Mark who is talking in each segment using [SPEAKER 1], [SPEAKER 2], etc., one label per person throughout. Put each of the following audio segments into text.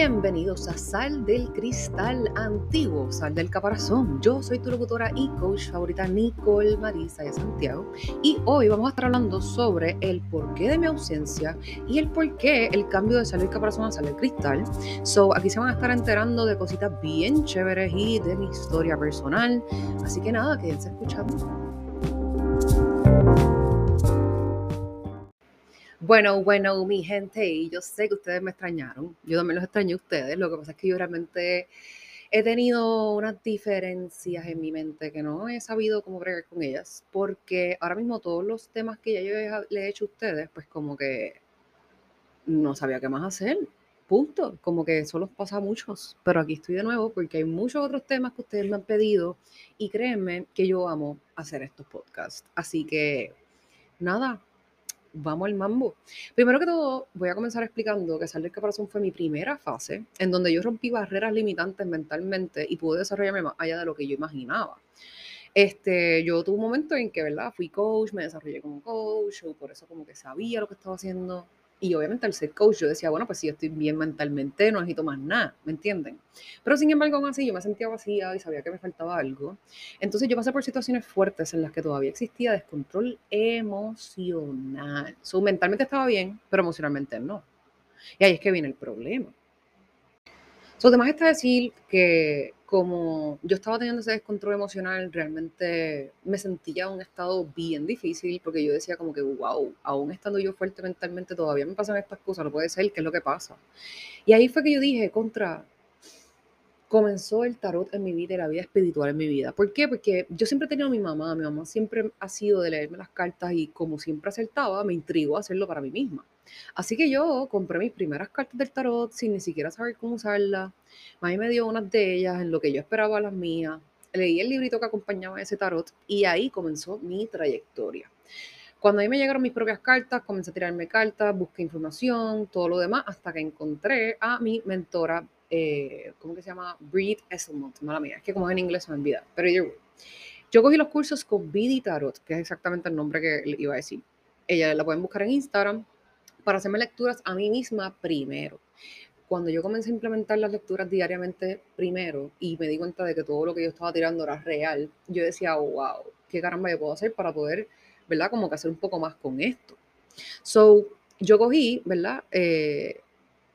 [SPEAKER 1] Bienvenidos a Sal del Cristal Antiguo, Sal del Caparazón. Yo soy tu locutora y coach favorita Nicole Marisa de Santiago y hoy vamos a estar hablando sobre el porqué de mi ausencia y el porqué el cambio de Sal del Caparazón a Sal del Cristal. So, aquí se van a estar enterando de cositas bien chéveres y de mi historia personal. Así que nada, quédense escuchando. Bueno, bueno, mi gente, y yo sé que ustedes me extrañaron. Yo también los extrañé a ustedes. Lo que pasa es que yo realmente he tenido unas diferencias en mi mente que no he sabido cómo bregar con ellas, porque ahora mismo todos los temas que ya yo le he hecho a ustedes, pues como que no sabía qué más hacer. Punto. Como que eso los pasa a muchos. Pero aquí estoy de nuevo porque hay muchos otros temas que ustedes me han pedido y créanme que yo amo hacer estos podcasts. Así que, nada, vamos al mambo. Primero que todo, voy a comenzar explicando que Salir del Caparazón fue mi primera fase en donde yo rompí barreras limitantes mentalmente y pude desarrollarme más allá de lo que yo imaginaba. Este, yo tuve un momento en que, ¿verdad? Fui coach, me desarrollé como coach, por eso como que sabía lo que estaba haciendo. Y obviamente al ser coach yo decía, bueno, pues si yo estoy bien mentalmente, no necesito más nada, ¿me entienden? Pero sin embargo, aún así yo me sentía vacía y sabía que me faltaba algo. Entonces yo pasé por situaciones fuertes en las que todavía existía descontrol emocional. So, mentalmente estaba bien, pero emocionalmente no. Y ahí es que viene el problema. So, además está decir que como yo estaba teniendo ese descontrol emocional, realmente me sentía en un estado bien difícil porque yo decía como que, wow, aún estando yo fuerte mentalmente, todavía me pasan estas cosas, no puede ser, ¿qué es lo que pasa? Y ahí fue que yo dije, contra, comenzó el tarot en mi vida y la vida espiritual en mi vida. ¿Por qué? Porque yo siempre he tenido a mi mamá, mi mamá siempre ha sido de leerme las cartas y como siempre acertaba, me intrigó hacerlo para mí misma. Así que yo compré mis primeras cartas del tarot sin ni siquiera saber cómo usarlas. Mami me dio unas de ellas en lo que yo esperaba las mías. Leí el librito que acompañaba ese tarot y ahí comenzó mi trayectoria. Cuando a mí me llegaron mis propias cartas, comencé a tirarme cartas, busqué información, todo lo demás, hasta que encontré a mi mentora, eh, ¿cómo que se llama? Breed Esselmont, mala mía, es que como es en inglés se me olvida, pero yo, yo cogí los cursos con Bidi Tarot, que es exactamente el nombre que iba a decir. Ella la pueden buscar en Instagram, para hacerme lecturas a mí misma primero. Cuando yo comencé a implementar las lecturas diariamente primero y me di cuenta de que todo lo que yo estaba tirando era real, yo decía, wow, ¿qué caramba yo puedo hacer para poder, ¿verdad? Como que hacer un poco más con esto. So, yo cogí, ¿verdad? Eh,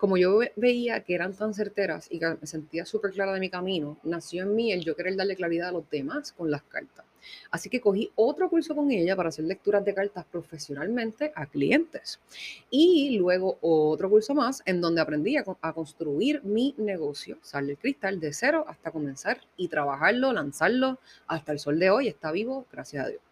[SPEAKER 1] como yo veía que eran tan certeras y que me sentía súper clara de mi camino, nació en mí el yo querer darle claridad a los demás con las cartas. Así que cogí otro curso con ella para hacer lecturas de cartas profesionalmente a clientes. Y luego otro curso más en donde aprendí a, construir mi negocio, sale el cristal de cero hasta comenzar y trabajarlo, lanzarlo hasta el sol de hoy. Está vivo, gracias a Dios.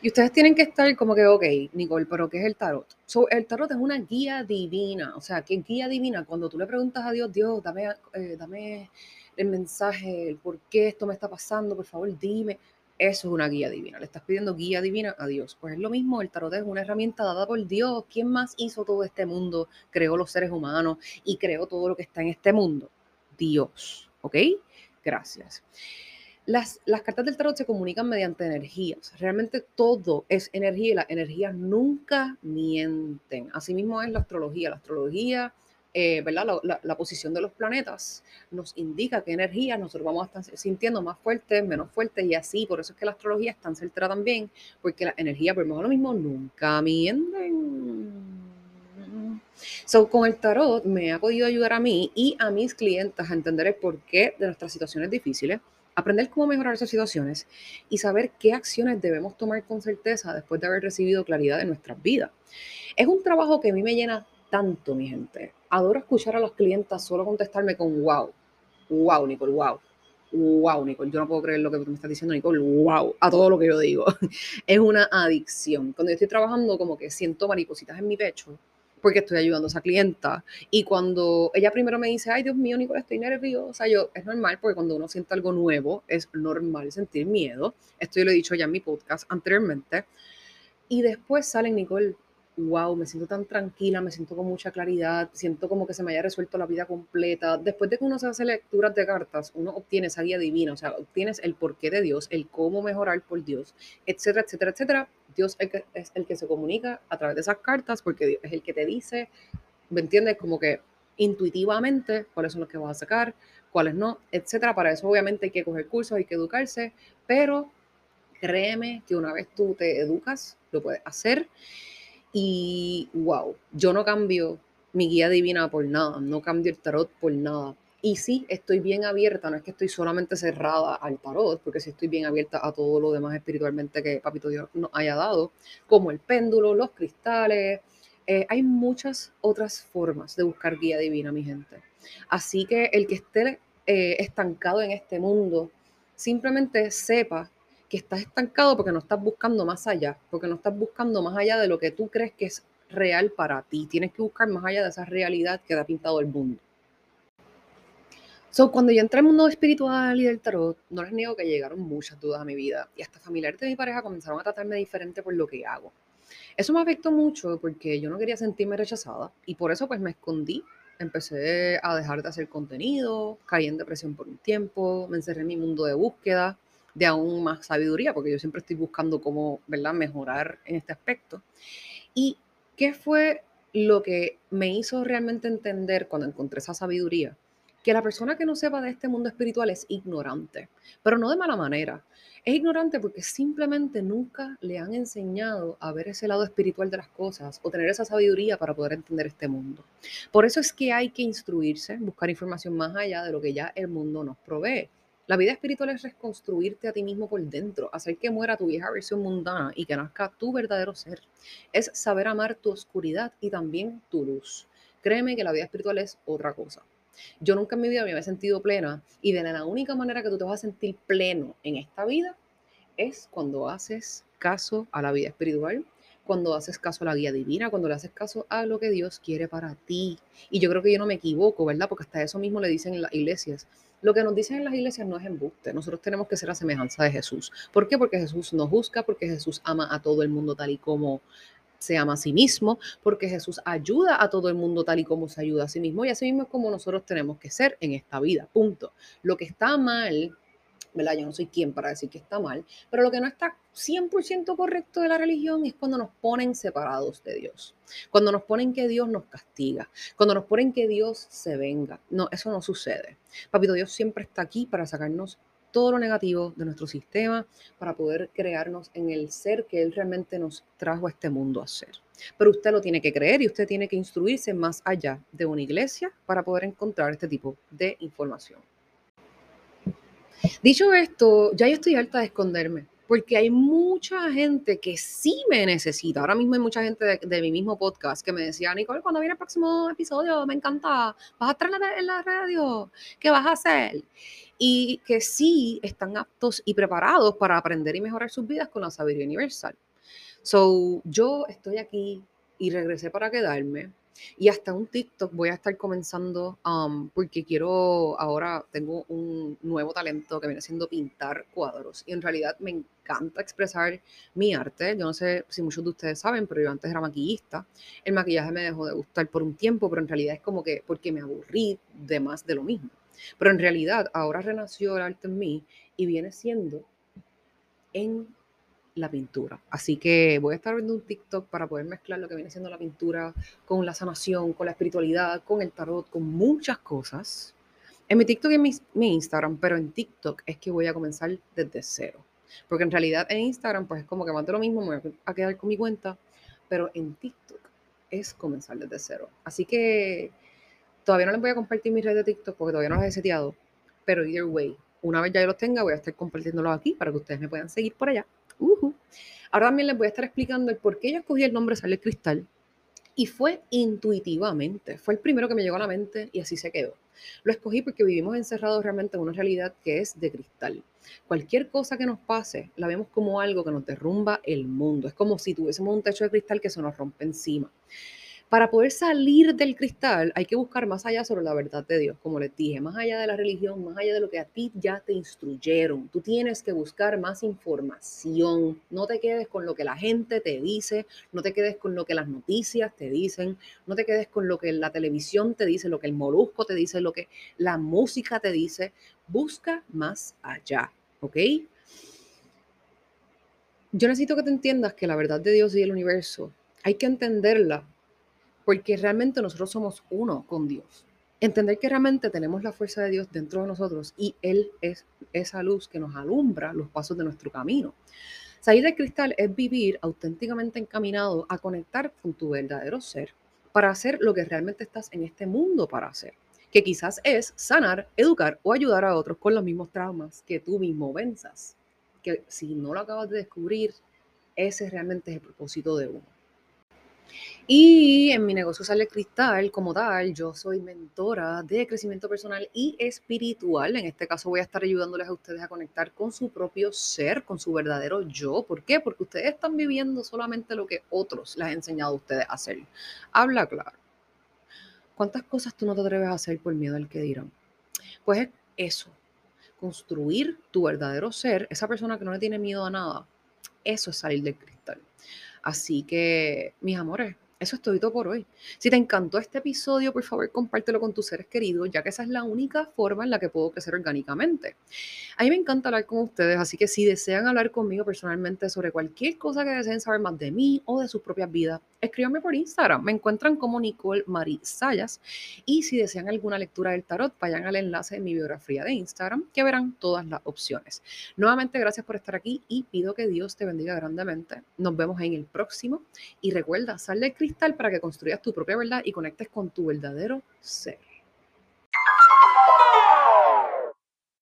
[SPEAKER 1] Y ustedes tienen que estar como que, ok, Nicole, pero ¿qué es el tarot? el tarot es una guía divina. O sea, ¿qué guía divina? Cuando tú le preguntas a Dios, Dios, dame, eh, dame el mensaje, el por qué esto me está pasando, por favor, dime. Eso es una guía divina. Le estás pidiendo guía divina a Dios. Pues es lo mismo, el tarot es una herramienta dada por Dios. ¿Quién más hizo todo este mundo? Creó los seres humanos y creó todo lo que está en este mundo. Dios. ¿Ok? Gracias. Las, las, cartas del tarot se comunican mediante energías. Realmente todo es energía y las energías nunca mienten. Asimismo es la astrología. La astrología eh, ¿verdad? La, posición de los planetas nos indica qué energía nosotros vamos a estar sintiendo más fuertes, menos fuertes y así. Por eso es que la astrología es tan certera también, porque la energía, por lo mismo, nunca mienten. So, con el tarot me ha podido ayudar a mí y a mis clientes a entender el porqué de nuestras situaciones difíciles, aprender cómo mejorar esas situaciones y saber qué acciones debemos tomar con certeza después de haber recibido claridad en nuestras vidas. Es un trabajo que a mí me llena tanto, mi gente. Adoro escuchar a las clientas solo contestarme con wow. Wow, Nicole, wow. Wow, Nicole, yo no puedo creer lo que me estás diciendo, Nicole. Wow, a todo lo que yo digo. es una adicción. Cuando yo estoy trabajando, como que siento maripositas en mi pecho porque estoy ayudando a esa clienta. Y cuando ella primero me dice, ay Dios mío, Nicole, estoy nerviosa, yo, es normal porque cuando uno siente algo nuevo, es normal sentir miedo. Esto yo lo he dicho ya en mi podcast anteriormente. Y después salen, Nicole, wow, me siento tan tranquila, me siento con mucha claridad, siento como que se me haya resuelto la vida completa. Después de que uno se hace lecturas de cartas, uno obtiene esa guía divina, o sea, obtienes el porqué de Dios, el cómo mejorar por Dios, etcétera, etcétera, etcétera. Dios es el que se comunica a través de esas cartas porque Dios es el que te dice, ¿me entiendes? Como que intuitivamente cuáles son los que vas a sacar, cuáles no, etcétera. Para eso obviamente hay que coger cursos, hay que educarse, pero créeme que una vez tú te educas, lo puedes hacer. Y wow, yo no cambio mi guía divina por nada, no cambio el tarot por nada. Y sí, estoy bien abierta, no es que estoy solamente cerrada al tarot, porque sí estoy bien abierta a todo lo demás espiritualmente que Papito Dios nos haya dado, como el péndulo, los cristales. Eh, hay muchas otras formas de buscar guía divina, mi gente. Así que el que esté eh, estancado en este mundo, simplemente sepa que estás estancado porque no estás buscando más allá, porque no estás buscando más allá de lo que tú crees que es real para ti. Tienes que buscar más allá de esa realidad que te ha pintado el mundo. So, cuando yo entré al mundo espiritual y del tarot, no les niego que llegaron muchas dudas a mi vida y hasta familiares de mi pareja comenzaron a tratarme diferente por lo que hago. Eso me afectó mucho porque yo no quería sentirme rechazada y por eso pues me escondí. Empecé a dejar de hacer contenido, caí en depresión por un tiempo, me encerré en mi mundo de búsqueda de aún más sabiduría porque yo siempre estoy buscando cómo, ¿verdad?, mejorar en este aspecto. ¿Y qué fue lo que me hizo realmente entender cuando encontré esa sabiduría? que la persona que no sepa de este mundo espiritual es ignorante, pero no de mala manera. Es ignorante porque simplemente nunca le han enseñado a ver ese lado espiritual de las cosas o tener esa sabiduría para poder entender este mundo. Por eso es que hay que instruirse, buscar información más allá de lo que ya el mundo nos provee. La vida espiritual es reconstruirte a ti mismo por dentro, hacer que muera tu vieja versión mundana y que nazca tu verdadero ser. Es saber amar tu oscuridad y también tu luz. Créeme que la vida espiritual es otra cosa. Yo nunca en mi vida me había sentido plena y de la única manera que tú te vas a sentir pleno en esta vida es cuando haces caso a la vida espiritual, cuando haces caso a la guía divina, cuando le haces caso a lo que Dios quiere para ti. Y yo creo que yo no me equivoco, ¿verdad? Porque hasta eso mismo le dicen en las iglesias. Lo que nos dicen en las iglesias no es embuste. Nosotros tenemos que ser la semejanza de Jesús. ¿Por qué? Porque Jesús nos busca, porque Jesús ama a todo el mundo tal y como se ama a sí mismo, porque Jesús ayuda a todo el mundo tal y como se ayuda a sí mismo, y así mismo es como nosotros tenemos que ser en esta vida, punto. Lo que está mal, ¿verdad? Yo no soy quien para decir que está mal, pero lo que no está 100% correcto de la religión es cuando nos ponen separados de Dios, cuando nos ponen que Dios nos castiga, cuando nos ponen que Dios se venga. No, eso no sucede. Papito Dios siempre está aquí para sacarnos todo lo negativo de nuestro sistema para poder crearnos en el ser que Él realmente nos trajo a este mundo a ser. Pero usted lo tiene que creer y usted tiene que instruirse más allá de una iglesia para poder encontrar este tipo de información. Dicho esto, ya yo estoy harta de esconderme porque hay mucha gente que sí me necesita. Ahora mismo hay mucha gente de, mi mismo podcast que me decía, Nicole, cuando viene el próximo episodio, me encanta, vas a estar en la radio, ¿qué vas a hacer? y que sí están aptos y preparados para aprender y mejorar sus vidas con la sabiduría universal. So, yo estoy aquí y regresé para quedarme. Y hasta un TikTok voy a estar comenzando um, porque quiero, ahora tengo un nuevo talento que viene siendo pintar cuadros. Y en realidad me encanta expresar mi arte. Yo no sé si muchos de ustedes saben, pero yo antes era maquillista. El maquillaje me dejó de gustar por un tiempo, pero en realidad es como que porque me aburrí de más de lo mismo. Pero en realidad ahora renació el arte en mí y viene siendo en la pintura. Así que voy a estar viendo un TikTok para poder mezclar lo que viene siendo la pintura con la sanación, con la espiritualidad, con el tarot, con muchas cosas. En mi TikTok y en mi, Instagram, pero en TikTok es que voy a comenzar desde cero. Porque en realidad en Instagram pues es como que de lo mismo, me voy a quedar con mi cuenta, pero en TikTok es comenzar desde cero. Así que Todavía no les voy a compartir mis redes de TikTok porque todavía no las he seteado. Pero either way, una vez ya yo los tenga, voy a estar compartiéndolos aquí para que ustedes me puedan seguir por allá. Ahora también les voy a estar explicando el por qué yo escogí el nombre Sale Cristal. Y fue intuitivamente, fue el primero que me llegó a la mente y así se quedó. Lo escogí porque vivimos encerrados realmente en una realidad que es de cristal. Cualquier cosa que nos pase, la vemos como algo que nos derrumba el mundo. Es como si tuviésemos un techo de cristal que se nos rompe encima. Para poder salir del cristal hay que buscar más allá sobre la verdad de Dios, como les dije, más allá de la religión, más allá de lo que a ti ya te instruyeron. Tú tienes que buscar más información. No te quedes con lo que la gente te dice, no te quedes con lo que las noticias te dicen, no te quedes con lo que la televisión te dice, lo que el molusco te dice, lo que la música te dice. Busca más allá, ¿ok? Yo necesito que te entiendas que la verdad de Dios y el universo hay que entenderla porque realmente nosotros somos uno con Dios. entender que realmente tenemos la fuerza de Dios dentro de nosotros y Él es esa luz que nos alumbra los pasos de nuestro camino. Salir del cristal es vivir auténticamente encaminado a conectar con tu verdadero ser para hacer lo que realmente estás en este mundo para hacer, que quizás es sanar, educar o ayudar a otros con los mismos traumas que tú mismo venzas. Que si no lo acabas de descubrir, ese realmente es el propósito de uno. Y en mi negocio Sale Cristal, como tal, yo soy mentora de crecimiento personal y espiritual. En este caso voy a estar ayudándoles a ustedes a conectar con su propio ser, con su verdadero yo. ¿Por qué? Porque ustedes están viviendo solamente lo que otros les han enseñado a ustedes a hacer. Habla claro. ¿Cuántas cosas tú no te atreves a hacer por miedo al que dirán? Pues es eso, construir tu verdadero ser, esa persona que no le tiene miedo a nada, eso es salir del cristal. Así que, mis amores, eso es todo por hoy. Si te encantó este episodio, por favor, compártelo con tus seres queridos, ya que esa es la única forma en la que puedo crecer orgánicamente. A mí me encanta hablar con ustedes, así que si desean hablar conmigo personalmente sobre cualquier cosa que deseen saber más de mí o de sus propias vidas, escríbanme por Instagram. Me encuentran como Nicole Marie Sayas. Y si desean alguna lectura del tarot, vayan al enlace en mi biografía de Instagram, que verán todas las opciones. Nuevamente, gracias por estar aquí y pido que Dios te bendiga grandemente. Nos vemos en el próximo. Y recuerda, sal del cristal para que construyas tu propia verdad y conectes con tu verdadero ser.